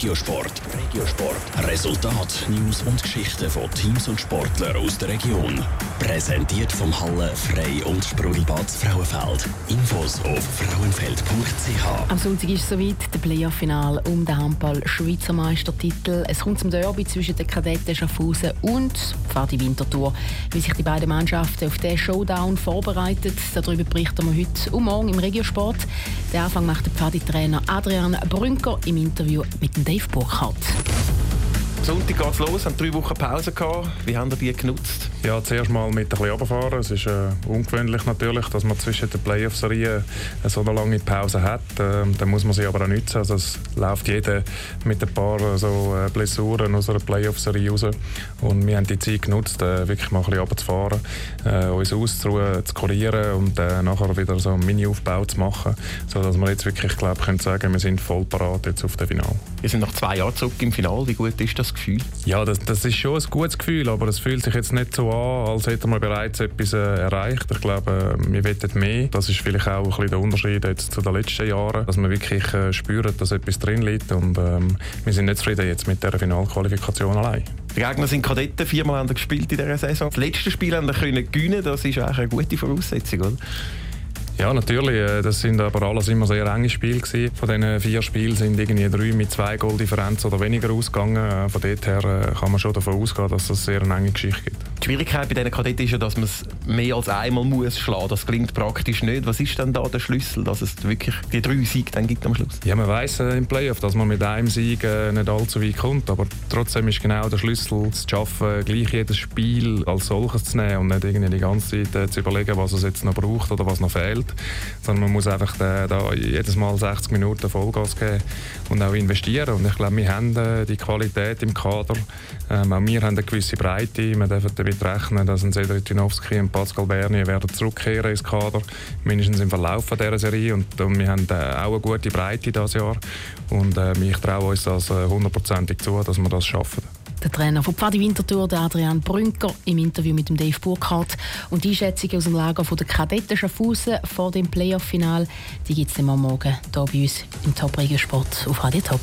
Regiosport. Regiosport. Resultat, News und Geschichten von Teams und Sportlern aus der Region. Präsentiert vom Halle Frei und Sprudelbad Frauenfeld. Infos auf frauenfeld.ch. Am Sonntag ist es soweit, der Playoff-Final um den Handball-Schweizer Meistertitel. Es kommt zum Derby zwischen den Kadetten Schaffhausen und Fadi Winterthur. Wie sich die beiden Mannschaften auf den Showdown vorbereitet, darüber berichten wir heute und morgen im Regiosport. Den Anfang macht der Pfadi-Trainer Adrian Brünker im Interview mit dem Dave Burkhardt. Sonntag geht es los, haben drei Wochen Pause gehabt. Wie haben ihr die genutzt? Ja, zuerst mal mit ein bisschen runterfahren. Es ist äh, ungewöhnlich natürlich, dass man zwischen den Playoff-Serien so eine lange Pause hat. Äh, dann muss man sie aber auch nutzen. Also es läuft jeder mit ein paar äh, so äh, Blessuren aus einer Playoff-Serie raus. Und wir haben die Zeit genutzt, äh, wirklich mal ein bisschen runterzufahren, äh, uns auszuruhen, zu kurieren und äh, nachher wieder so einen Mini-Aufbau zu machen, sodass wir jetzt wirklich glaub, können sagen, wir sind voll parat jetzt auf das Finale. Wir sind nach zwei Jahren zurück im Finale. Wie gut ist das Gefühl? Ja, das, das ist schon ein gutes Gefühl, aber es fühlt sich jetzt nicht so an, als hätten wir bereits etwas äh, erreicht. Ich glaube, wir wollen mehr. Das ist vielleicht auch ein bisschen der Unterschied jetzt zu den letzten Jahren, dass wir wirklich äh, spüren, dass etwas drin liegt und ähm, wir sind nicht zufrieden jetzt mit der Finalqualifikation allein. Die Gegner sind Kadetten, viermal haben gespielt in dieser Saison. Das letzte Spiel haben können gewinnen, das ist eigentlich eine gute Voraussetzung, oder? Ja, natürlich. äh, Das sind aber alles immer sehr enge Spiele gewesen. Von diesen vier Spielen sind irgendwie drei mit zwei Goaldifferenz oder weniger ausgegangen. Äh, Von dort her kann man schon davon ausgehen, dass es sehr eine enge Geschichte gibt. Die Schwierigkeit bei diesen Kadetten ist ja, dass man es mehr als einmal muss schlagen. Das klingt praktisch nicht. Was ist denn da der Schlüssel, dass es wirklich die drei Siege dann gibt am Schluss? Ja, man weiß äh, im Playoff, dass man mit einem Sieg äh, nicht allzu weit kommt, aber trotzdem ist genau der Schlüssel, zu schaffen, gleich jedes Spiel als solches zu nehmen und nicht irgendwie die ganze Zeit äh, zu überlegen, was es jetzt noch braucht oder was noch fehlt, sondern man muss einfach äh, da jedes Mal 60 Minuten Vollgas geben und auch investieren und ich glaube, wir haben äh, die Qualität im Kader, ähm, auch wir haben eine gewisse Breite, wir dürfen damit rechnen, dass ein Cedric Ginowski und Pascal Bernier werden zurückkehren ins Kader, mindestens im Verlauf dieser Serie und, und wir haben äh, auch eine gute Breite dieses Jahr und äh, ich traue uns das äh, hundertprozentig zu, dass wir das schaffen. Der Trainer von Pfadi Winterthur, Adrian Brünker, im Interview mit Dave Burkhardt. Und die Einschätzung aus dem Lager der Kadetten Schaffhausen vor dem Playoff-Final, die gibt es Morgen hier bei uns im Top Regiosport auf Radio Top.